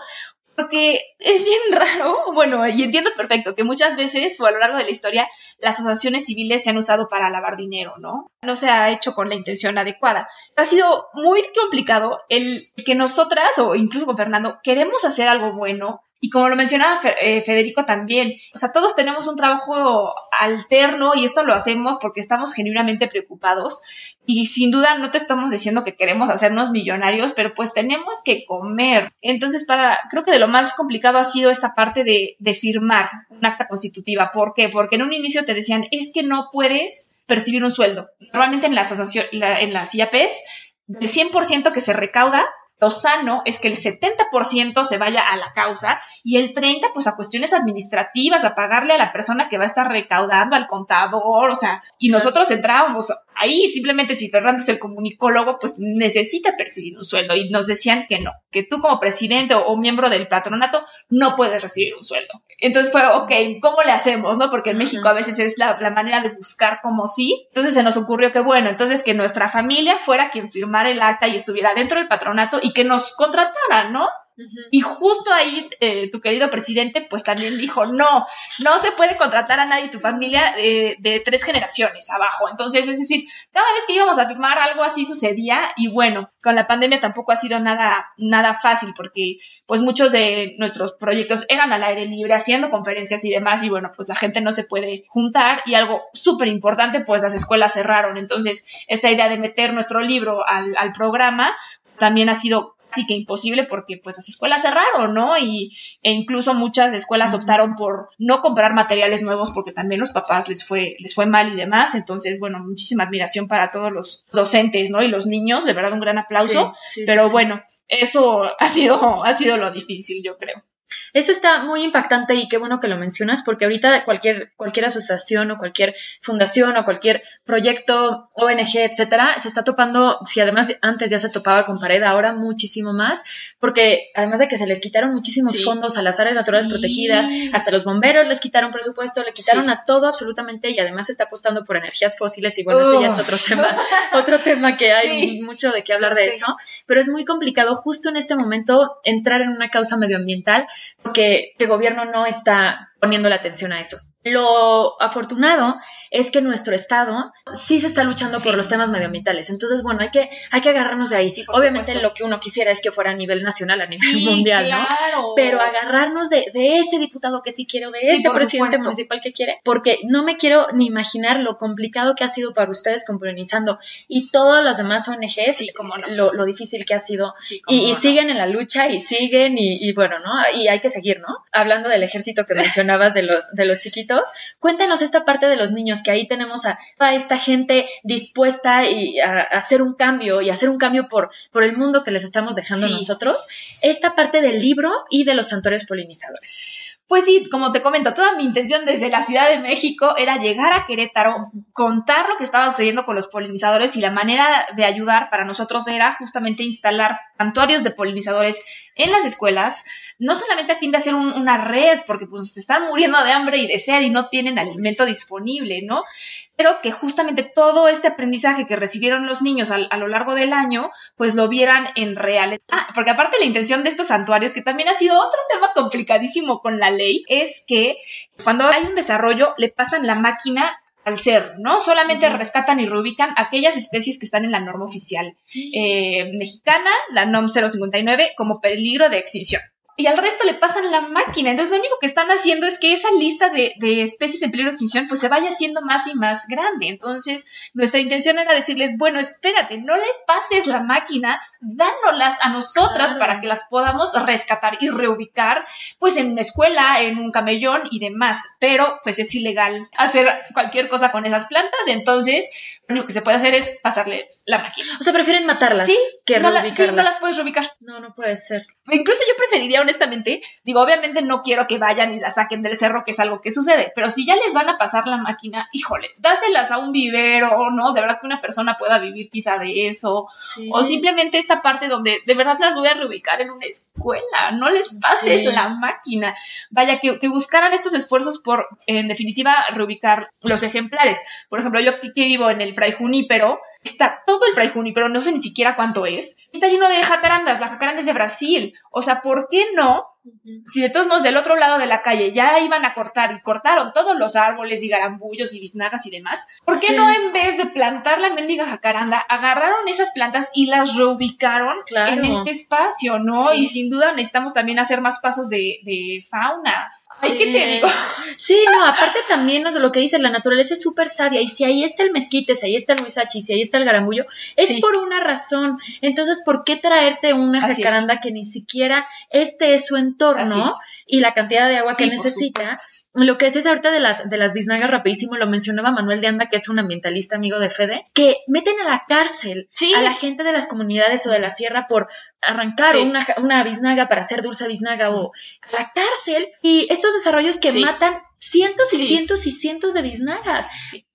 Speaker 2: porque es bien raro, bueno, y entiendo perfecto que muchas veces o a lo largo de la historia las asociaciones civiles se han usado para lavar dinero, ¿no? No se ha hecho con la intención adecuada. Ha sido muy complicado el que nosotras, o incluso con Fernando, queremos hacer algo bueno, y como lo mencionaba eh, Federico también, o sea, todos tenemos un trabajo alterno y esto lo hacemos porque estamos genuinamente preocupados y sin duda no te estamos diciendo que queremos hacernos millonarios, pero pues tenemos que comer. Entonces, para, creo que de lo más complicado ha sido esta parte de, firmar un acta constitutiva. ¿Por qué? Porque en un inicio te decían, es que no puedes percibir un sueldo. Normalmente en las, en las IAPs, del 100% que se recauda, lo sano es que el 70% se vaya a la causa y el 30% pues a cuestiones administrativas, a pagarle a la persona que va a estar recaudando, al contador, o sea, y nosotros entrábamos ahí, simplemente si Fernando es el comunicólogo, pues necesita percibir un sueldo y nos decían que no, que tú como presidente o, miembro del patronato no puedes recibir un sueldo. Entonces fue, ok, ¿cómo le hacemos? ¿No? Porque en México a veces es la, la manera de buscar como sí. Entonces se nos ocurrió que, bueno, entonces que nuestra familia fuera quien firmara el acta y estuviera dentro del patronato y que nos contrataran, ¿no? Y justo ahí eh, tu querido presidente pues también dijo, no, no se puede contratar a nadie, tu familia eh, de tres generaciones abajo. Entonces, es decir, cada vez que íbamos a firmar algo así sucedía y bueno, con la pandemia tampoco ha sido nada, nada fácil porque pues muchos de nuestros proyectos eran al aire libre, haciendo conferencias y demás y bueno, pues la gente no se puede juntar y algo súper importante, pues las escuelas cerraron. Entonces, esta idea de meter nuestro libro al, al programa también ha sido casi que imposible porque pues las escuelas cerraron, ¿no? Y e incluso muchas escuelas optaron por no comprar materiales nuevos porque también los papás les fue les fue mal y demás, entonces bueno, muchísima admiración para todos los docentes, ¿no? Y los niños, de verdad un gran aplauso, pero bueno, eso ha sido ha sido lo difícil, yo creo.
Speaker 1: Eso está muy impactante y qué bueno que lo mencionas porque ahorita cualquier, cualquier asociación o cualquier fundación o cualquier proyecto, ONG, etcétera, se está topando, si además antes ya se topaba con pared, ahora muchísimo más, porque además de que se les quitaron muchísimos fondos a las áreas naturales protegidas, hasta los bomberos les quitaron presupuesto, le quitaron a todo absolutamente y además se está apostando por energías fósiles y bueno, ese ya es otro tema, otro tema que hay mucho de qué hablar de eso, pero es muy complicado justo en este momento entrar en una causa medioambiental porque el gobierno no está poniendo la atención a eso. Lo afortunado es que nuestro estado sí se está luchando por los temas medioambientales. Entonces, bueno, hay que, hay que agarrarnos de ahí. Obviamente lo que uno quisiera es que fuera a nivel nacional, a nivel mundial, ¿no? Pero agarrarnos de, ese diputado que sí quiere o de ese presidente municipal que quiere, porque no me quiero ni imaginar lo complicado que ha sido para ustedes con Polinizando y todas las demás ONGs, como lo, lo, difícil que ha sido. y, siguen en la lucha y siguen y, y bueno, ¿no? Y hay que seguir, ¿no? Hablando del ejército que mencionabas de los, de los chiquitos Cuéntanos esta parte de los niños, que ahí tenemos a toda esta gente dispuesta a, hacer un cambio y hacer un cambio por, por el mundo que les estamos dejando nosotros. Esta parte del libro y de los santuarios polinizadores.
Speaker 2: Pues sí, como te comento, toda mi intención desde la Ciudad de México era llegar a Querétaro, contar lo que estaba sucediendo con los polinizadores y la manera de ayudar para nosotros era justamente instalar santuarios de polinizadores en las escuelas, no solamente a fin de hacer una red, porque pues se están muriendo de hambre y de sed y no tienen alimento disponible, ¿no? Pero que justamente todo este aprendizaje que recibieron los niños a, lo largo del año, pues lo vieran en realidad. Ah, porque aparte la intención de estos santuarios, que también ha sido otro tema complicadísimo con la ley, es que cuando hay un desarrollo le pasan la máquina al ser, ¿no? Solamente rescatan y reubican aquellas especies que están en la norma oficial eh, mexicana, la NOM 059, como peligro de extinción. Y al resto le pasan la máquina. Entonces lo único que están haciendo es que esa lista de, de, especies en peligro de extinción pues se vaya haciendo más y más grande. Entonces nuestra intención era decirles, bueno, espérate, no le pases la máquina, dánolas a nosotras para que las podamos rescatar y reubicar pues en una escuela, en un camellón y demás. Pero pues es ilegal hacer cualquier cosa con esas plantas. Entonces lo único que se puede hacer es pasarle la máquina.
Speaker 1: O sea, prefieren matarlas
Speaker 2: sí,
Speaker 1: que
Speaker 2: no
Speaker 1: reubicarlas.
Speaker 2: La, sí, no las puedes reubicar.
Speaker 1: No, no puede ser.
Speaker 2: Incluso yo preferiría honestamente, digo, obviamente no quiero que vayan y la saquen del cerro, que es algo que sucede, pero si ya les van a pasar la máquina, híjole, dáselas a un vivero, ¿no? De verdad que una persona pueda vivir quizá de eso,
Speaker 1: Sí.
Speaker 2: o simplemente esta parte donde de verdad las voy a reubicar en una escuela, no les pases
Speaker 1: Sí.
Speaker 2: la máquina. Vaya, que, que buscaran estos esfuerzos por, en definitiva, reubicar los ejemplares. Por ejemplo, yo aquí que vivo en el Fray Junípero, está todo el Fray Junípero, no sé ni siquiera cuánto es, está lleno de jacarandas, la jacaranda es de Brasil. O sea, ¿por qué no si de todos modos del otro lado de la calle ya iban a cortar y cortaron todos los árboles y garambullos y biznagas y demás, ¿por qué
Speaker 1: Sí.
Speaker 2: no en vez de plantar la mendiga jacaranda, agarraron esas plantas y las reubicaron
Speaker 1: Claro.
Speaker 2: en este espacio, ¿no?
Speaker 1: Sí.
Speaker 2: Y sin duda necesitamos también hacer más pasos de, de fauna. Ay. ¿qué te digo?
Speaker 1: Sí, no, aparte también o sea, lo que dice, la naturaleza es súper sabia y si ahí está el mezquite, si ahí está el huizachi, si ahí está el garambullo, es
Speaker 2: Sí.
Speaker 1: por una razón. Entonces, ¿por qué traerte una
Speaker 2: Así es.
Speaker 1: jacaranda que ni siquiera este es su entorno
Speaker 2: Así es.
Speaker 1: Y la cantidad de agua
Speaker 2: Sí,
Speaker 1: que necesita? Lo que es ahorita de las, de las biznagas rapidísimo, lo mencionaba Manuel de Anda, que es un ambientalista amigo de Fede, que meten a la cárcel
Speaker 2: Sí.
Speaker 1: a la gente de las comunidades o de la sierra por arrancar
Speaker 2: Sí.
Speaker 1: una, una biznaga para hacer dulce biznaga o a la cárcel y estos desarrollos que matan cientos y cientos y cientos de biznagas.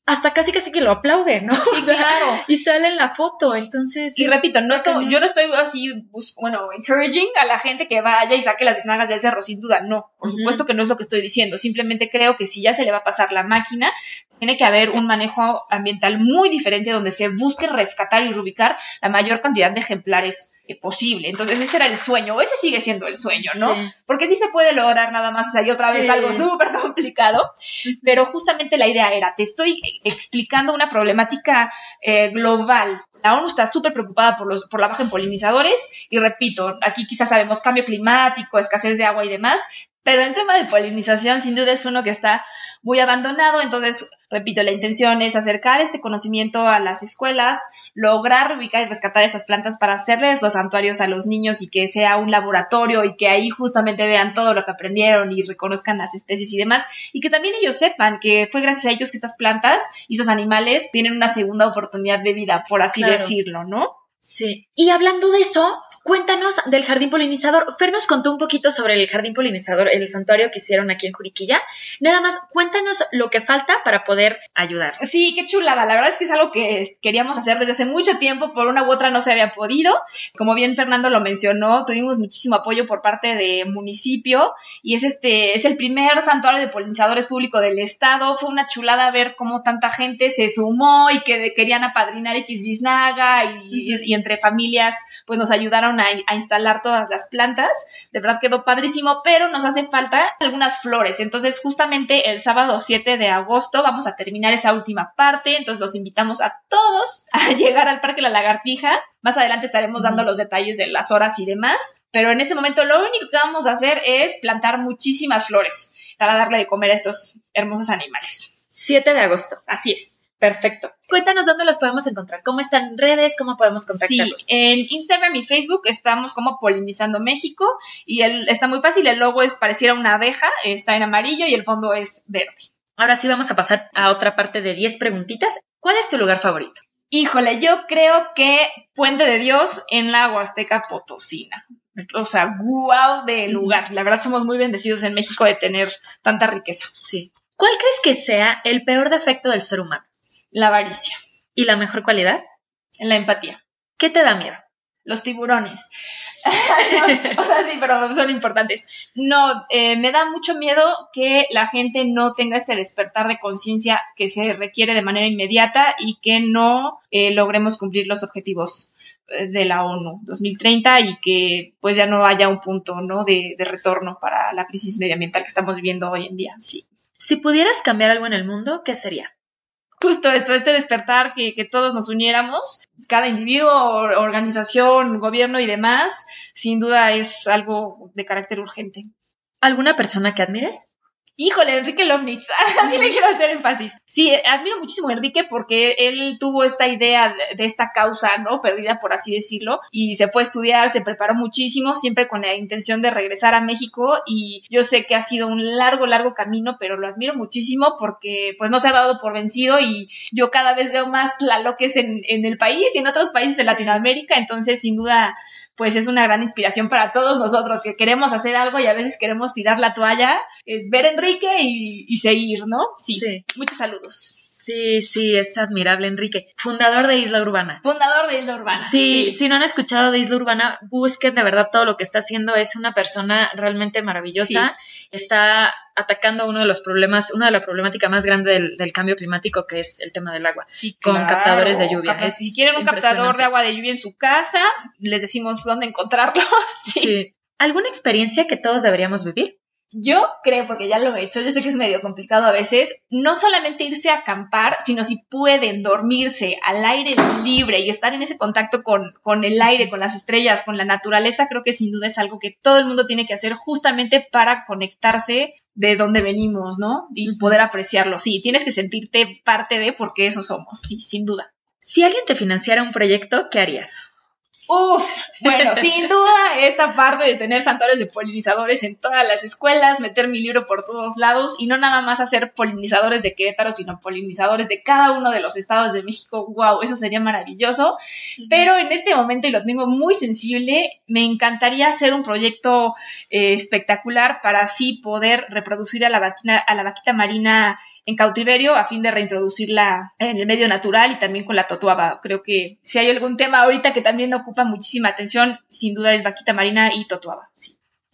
Speaker 1: Hasta casi casi que lo aplauden, ¿no?
Speaker 2: Sí,
Speaker 1: O sea,
Speaker 2: claro.
Speaker 1: Y sale en la foto, entonces...
Speaker 2: Y
Speaker 1: es-
Speaker 2: repito, no estoy, yo no estoy así, bueno, encouraging a la gente que vaya y saque las biznagas del cerro, sin duda, no. Por supuesto que no es lo que estoy diciendo. Simplemente creo que si ya se le va a pasar la máquina, tiene que haber un manejo ambiental muy diferente donde se busque rescatar y reubicar la mayor cantidad de ejemplares eh, posible. Entonces ese era el sueño, o ese sigue siendo el sueño, ¿no?
Speaker 1: Sí.
Speaker 2: Porque sí se puede lograr nada más, ahí otra vez algo súper complicado, pero justamente la idea era, te estoy explicando una problemática eh, global. La ONU está súper preocupada por, los, por la baja en polinizadores y repito, aquí quizás sabemos cambio climático, escasez de agua y demás, pero el tema de polinización sin duda es uno que está muy abandonado, entonces, repito, la intención es acercar este conocimiento a las escuelas, lograr ubicar y rescatar estas plantas para hacerles los santuarios a los niños y que sea un laboratorio y que ahí justamente vean todo lo que aprendieron y reconozcan las especies y demás, y que también ellos sepan que fue gracias a ellos que estas plantas y estos animales tienen una segunda oportunidad de vida, por así
Speaker 1: Claro.
Speaker 2: decirlo, ¿no?
Speaker 1: Sí. Y hablando de eso, cuéntanos del jardín polinizador. Fer nos contó un poquito sobre el jardín polinizador, el santuario que hicieron aquí en Juriquilla. Nada más, cuéntanos lo que falta para poder ayudar.
Speaker 2: Sí, qué chulada. La verdad es que es algo que queríamos hacer desde hace mucho tiempo, por una u otra no se había podido. Como bien Fernando lo mencionó, tuvimos muchísimo apoyo por parte de municipio y es este es el primer santuario de polinizadores público del estado. Fue una chulada ver cómo tanta gente se sumó y que querían apadrinar X biznaga y, y entre familias pues nos ayudaron a, a instalar todas las plantas. De verdad quedó padrísimo, pero nos hace falta algunas flores. Entonces, justamente el sábado 7 de agosto vamos a terminar esa última parte. Entonces, los invitamos a todos a llegar al Parque La Lagartija. Más adelante estaremos dando los detalles de las horas y demás. Pero en ese momento, lo único que vamos a hacer es plantar muchísimas flores para darle de comer a estos hermosos animales.
Speaker 1: 7 de agosto.
Speaker 2: Así es.
Speaker 1: Perfecto. Cuéntanos dónde los podemos encontrar, cómo están en redes, cómo podemos
Speaker 2: Sí,
Speaker 1: contactarlos.
Speaker 2: en Instagram y Facebook estamos como Polinizando México y el, está muy fácil, el logo es pareciera una abeja, está en amarillo y el fondo es verde.
Speaker 1: Ahora sí vamos a pasar a otra parte de 10 preguntitas. ¿Cuál es tu lugar favorito?
Speaker 2: Híjole, yo creo que Puente de Dios en la Huasteca Potosina. O sea, guau de lugar. La verdad somos muy bendecidos en México de tener tanta riqueza.
Speaker 1: Sí. ¿Cuál crees que sea el peor defecto del ser humano?
Speaker 2: La avaricia,
Speaker 1: ¿Y la mejor cualidad?
Speaker 2: la empatía,
Speaker 1: ¿Qué te da miedo?
Speaker 2: los tiburones. o sea, sí, pero son importantes. No, eh, me da mucho miedo que la gente no tenga este despertar de conciencia que se requiere de manera inmediata y que no eh, logremos cumplir los objetivos eh, de la ONU 2030 y que pues ya no haya un punto ¿no? de, de retorno para la crisis medioambiental que estamos viviendo hoy en día. Sí.
Speaker 1: Si pudieras cambiar algo en el mundo, ¿qué sería?
Speaker 2: Justo esto, este despertar, que, que todos nos uniéramos, cada individuo, organización, gobierno y demás, sin duda es algo de carácter urgente.
Speaker 1: ¿Alguna persona que admires?
Speaker 2: Híjole, Enrique Lomnitz, así le quiero hacer énfasis. Sí, admiro muchísimo a Enrique porque él tuvo esta idea de esta causa, ¿no? Perdida, por así decirlo, y se fue a estudiar, se preparó muchísimo, siempre con la intención de regresar a México y yo sé que ha sido un largo, largo camino, pero lo admiro muchísimo porque pues no se ha dado por vencido y yo cada vez veo más tlaloques en, en el país y en otros países de Latinoamérica, entonces sin duda pues es una gran inspiración para todos nosotros que queremos hacer algo y a veces queremos tirar la toalla, es ver a Enrique y, seguir, ¿no?
Speaker 1: Sí.
Speaker 2: Muchos saludos.
Speaker 1: Sí, sí, es admirable, Enrique. Fundador de Isla Urbana.
Speaker 2: Fundador de Isla Urbana.
Speaker 1: Sí, si no han escuchado de Isla Urbana, busquen de verdad todo lo que está haciendo. Es una persona realmente maravillosa. Está atacando uno de los problemas, una de las problemáticas más grandes del, cambio climático, que es el tema del agua.
Speaker 2: Sí,
Speaker 1: con captadores de lluvia.
Speaker 2: si quieren un captador de agua de lluvia en su casa, les decimos dónde encontrarlo.
Speaker 1: sí. ¿Alguna experiencia que todos deberíamos vivir?
Speaker 2: Yo creo, porque ya lo he hecho, yo sé que es medio complicado a veces, no solamente irse a acampar, sino si pueden dormirse al aire libre y estar en ese contacto con, con el aire, con las estrellas, con la naturaleza, creo que sin duda es algo que todo el mundo tiene que hacer justamente para conectarse de donde venimos, ¿no? Y poder apreciarlo. Sí, tienes que sentirte parte de porque eso somos, sí, sin duda.
Speaker 1: Si alguien te financiara un proyecto, ¿qué harías?
Speaker 2: Uf, bueno, sin duda esta parte de tener santuarios de polinizadores en todas las escuelas, meter mi libro por todos lados y no nada más hacer polinizadores de Querétaro, sino polinizadores de cada uno de los estados de México. Wow, eso sería maravilloso. Pero en este momento, y lo tengo muy sensible, me encantaría hacer un proyecto eh, espectacular para así poder reproducir a la, a la vaquita marina en cautiverio a fin de reintroducirla en el medio natural y también con la totuaba. Creo que si hay algún tema ahorita que también ocupa muchísima atención, sin duda es vaquita marina y totuaba.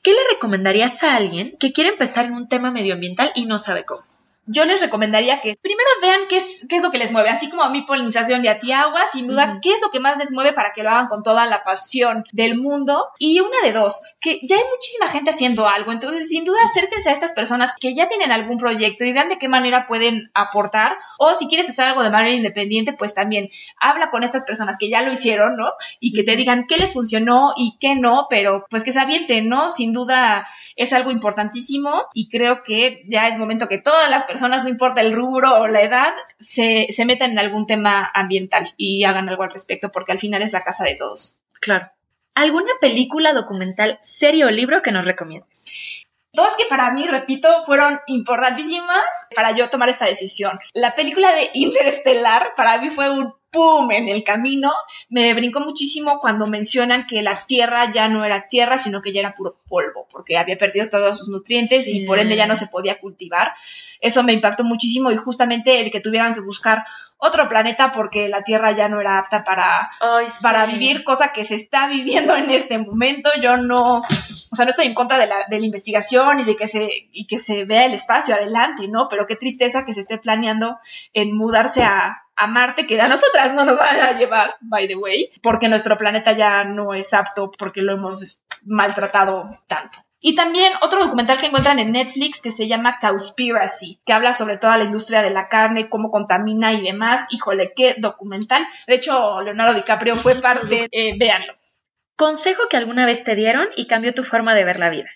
Speaker 1: ¿Qué le recomendarías a alguien que quiere empezar en un tema medioambiental y no sabe cómo?
Speaker 2: Yo les recomendaría que primero vean qué es, qué es lo que les mueve, así como a mi polinización y a ti agua, sin duda, qué es lo que más les mueve para que lo hagan con toda la pasión del mundo. Y una de dos, que ya hay muchísima gente haciendo algo, entonces sin duda acérquense a estas personas que ya tienen algún proyecto y vean de qué manera pueden aportar. O si quieres hacer algo de manera independiente, pues también habla con estas personas que ya lo hicieron, ¿no? Y que te digan qué les funcionó y qué no, pero pues que se avienten, ¿no? Sin duda es algo importantísimo y creo que ya es momento que todas las personas, no importa el rubro o la edad, se, se metan en algún tema ambiental y hagan algo al respecto porque al final es la casa de todos.
Speaker 1: Claro. ¿Alguna película, documental, serie o libro que nos recomiendes?
Speaker 2: Dos que para mí, repito, fueron importantísimas para yo tomar esta decisión. La película de Interestelar para mí fue un ¡pum! en el camino. Me brincó muchísimo cuando mencionan que la tierra ya no era tierra, sino que ya era puro polvo, porque había perdido todos sus nutrientes y por ende ya no se podía cultivar. Eso me impactó muchísimo y justamente el que tuvieran que buscar otro planeta porque la Tierra ya no era apta para, para vivir, cosa que se está viviendo en este momento. Yo no, o sea, no estoy en contra de la, de la investigación y de que se, y que se vea el espacio adelante, ¿no? Pero qué tristeza que se esté planeando en mudarse a, a Marte, que a nosotras no nos van a llevar, by the way, porque nuestro planeta ya no es apto porque lo hemos maltratado tanto. Y también otro documental que encuentran en Netflix que se llama Cowspiracy, que habla sobre toda la industria de la carne, cómo contamina y demás. Híjole, qué documental. De hecho, Leonardo DiCaprio fue parte, eh, véanlo.
Speaker 1: Consejo que alguna vez te dieron y cambió tu forma de ver la vida.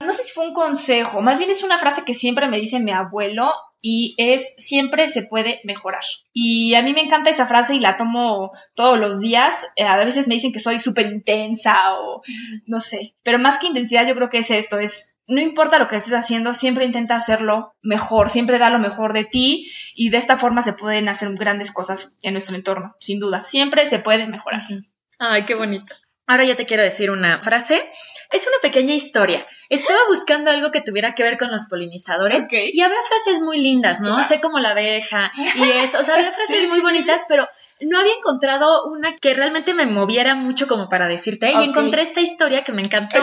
Speaker 2: No sé si fue un consejo, más bien es una frase que siempre me dice mi abuelo y es siempre se puede mejorar. Y a mí me encanta esa frase y la tomo todos los días. Eh, a veces me dicen que soy súper intensa o no sé, pero más que intensidad yo creo que es esto, es no importa lo que estés haciendo, siempre intenta hacerlo mejor, siempre da lo mejor de ti y de esta forma se pueden hacer grandes cosas en nuestro entorno, sin duda. Siempre se puede mejorar.
Speaker 1: Ay, qué bonito. Ahora yo te quiero decir una frase. Es una pequeña historia. Estaba buscando algo que tuviera que ver con los polinizadores y había frases muy lindas, ¿no? Sé como la abeja y esto. O sea, había frases muy bonitas, pero no había encontrado una que realmente me moviera mucho como para decirte. Y encontré esta historia que me encantó.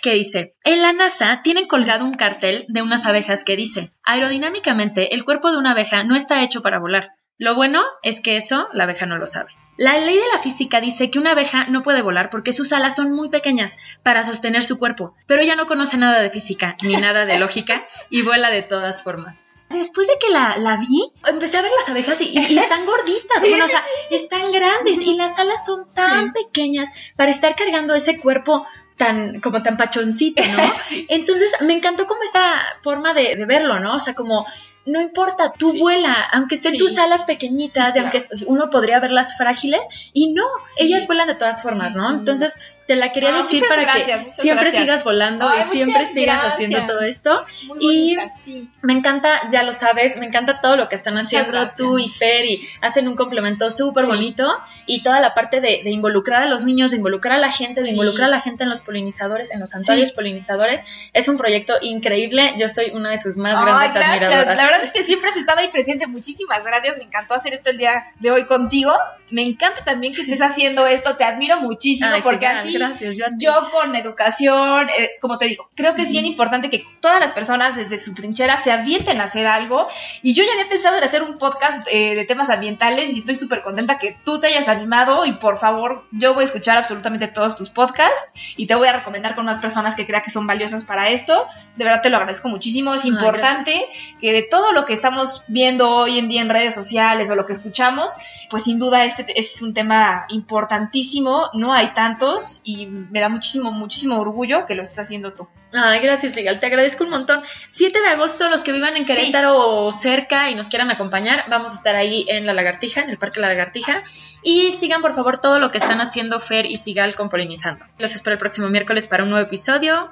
Speaker 1: Que dice, en la NASA tienen colgado un cartel de unas abejas que dice, aerodinámicamente el cuerpo de una abeja no está hecho para volar. Lo bueno es que eso la abeja no lo sabe. La ley de la física dice que una abeja no puede volar porque sus alas son muy pequeñas para sostener su cuerpo, pero ella no conoce nada de física ni nada de lógica y vuela de todas formas. Después de que la, la vi, empecé a ver las abejas y, están gorditas,
Speaker 2: Sí,
Speaker 1: bueno, o sea, están grandes y las alas son tan pequeñas para estar cargando ese cuerpo tan, como tan pachoncito, ¿no? Entonces, me encantó como esta forma de, de verlo, ¿no? O sea, como, no importa, tú
Speaker 2: Sí.
Speaker 1: vuela, aunque estén
Speaker 2: Sí.
Speaker 1: tus alas pequeñitas
Speaker 2: Sí,
Speaker 1: y aunque uno podría verlas frágiles, y no, ellas vuelan de todas formas, ¿no? Entonces, te la quería
Speaker 2: Ah,
Speaker 1: decir para
Speaker 2: gracias,
Speaker 1: que siempre
Speaker 2: gracias.
Speaker 1: sigas volando
Speaker 2: Ay,
Speaker 1: y siempre sigas
Speaker 2: gracias.
Speaker 1: haciendo todo esto.
Speaker 2: Muy
Speaker 1: Y-
Speaker 2: bonita.
Speaker 1: Me encanta, ya lo sabes, me encanta todo lo que están haciendo tú y Fer y hacen un complemento súper bonito y toda la parte de, de involucrar a los niños, de involucrar a la gente, de involucrar a la gente en los polinizadores, en los santuarios polinizadores. Es un proyecto increíble, yo soy una de sus más
Speaker 2: Ay,
Speaker 1: grandes admiradoras.
Speaker 2: La verdad es que siempre has estado ahí presente. Muchísimas gracias. Me encantó hacer esto el día de hoy contigo. Me encanta también que estés haciendo esto. Te admiro muchísimo
Speaker 1: Ay,
Speaker 2: porque
Speaker 1: genial,
Speaker 2: así
Speaker 1: gracias, yo
Speaker 2: yo con educación, eh, como te digo, creo que es bien importante que todas las personas desde su trinchera se avienten a hacer algo. Y yo ya había pensado en hacer un podcast eh, de temas ambientales y estoy súper contenta que tú te hayas animado y por favor, yo voy a escuchar absolutamente todos tus podcasts y te voy a recomendar con más personas que crea que son valiosas para esto. De verdad te lo agradezco muchísimo. Es
Speaker 1: Ay,
Speaker 2: importante que de todo lo que estamos viendo hoy en día en redes sociales o lo que escuchamos, pues sin duda este es un tema importantísimo, no hay tantos y me da muchísimo, muchísimo orgullo que lo estés haciendo tú.
Speaker 1: Ay, gracias, Sigal. Te agradezco un montón. 7 de agosto, los que vivan en
Speaker 2: Sí.
Speaker 1: Querétaro o cerca y nos quieran acompañar, vamos a estar ahí en La Lagartija, en el Parque La Lagartija. Y sigan, por favor, todo lo que están haciendo Fer y Sigal con Polinizando. Los espero el próximo miércoles para un nuevo episodio.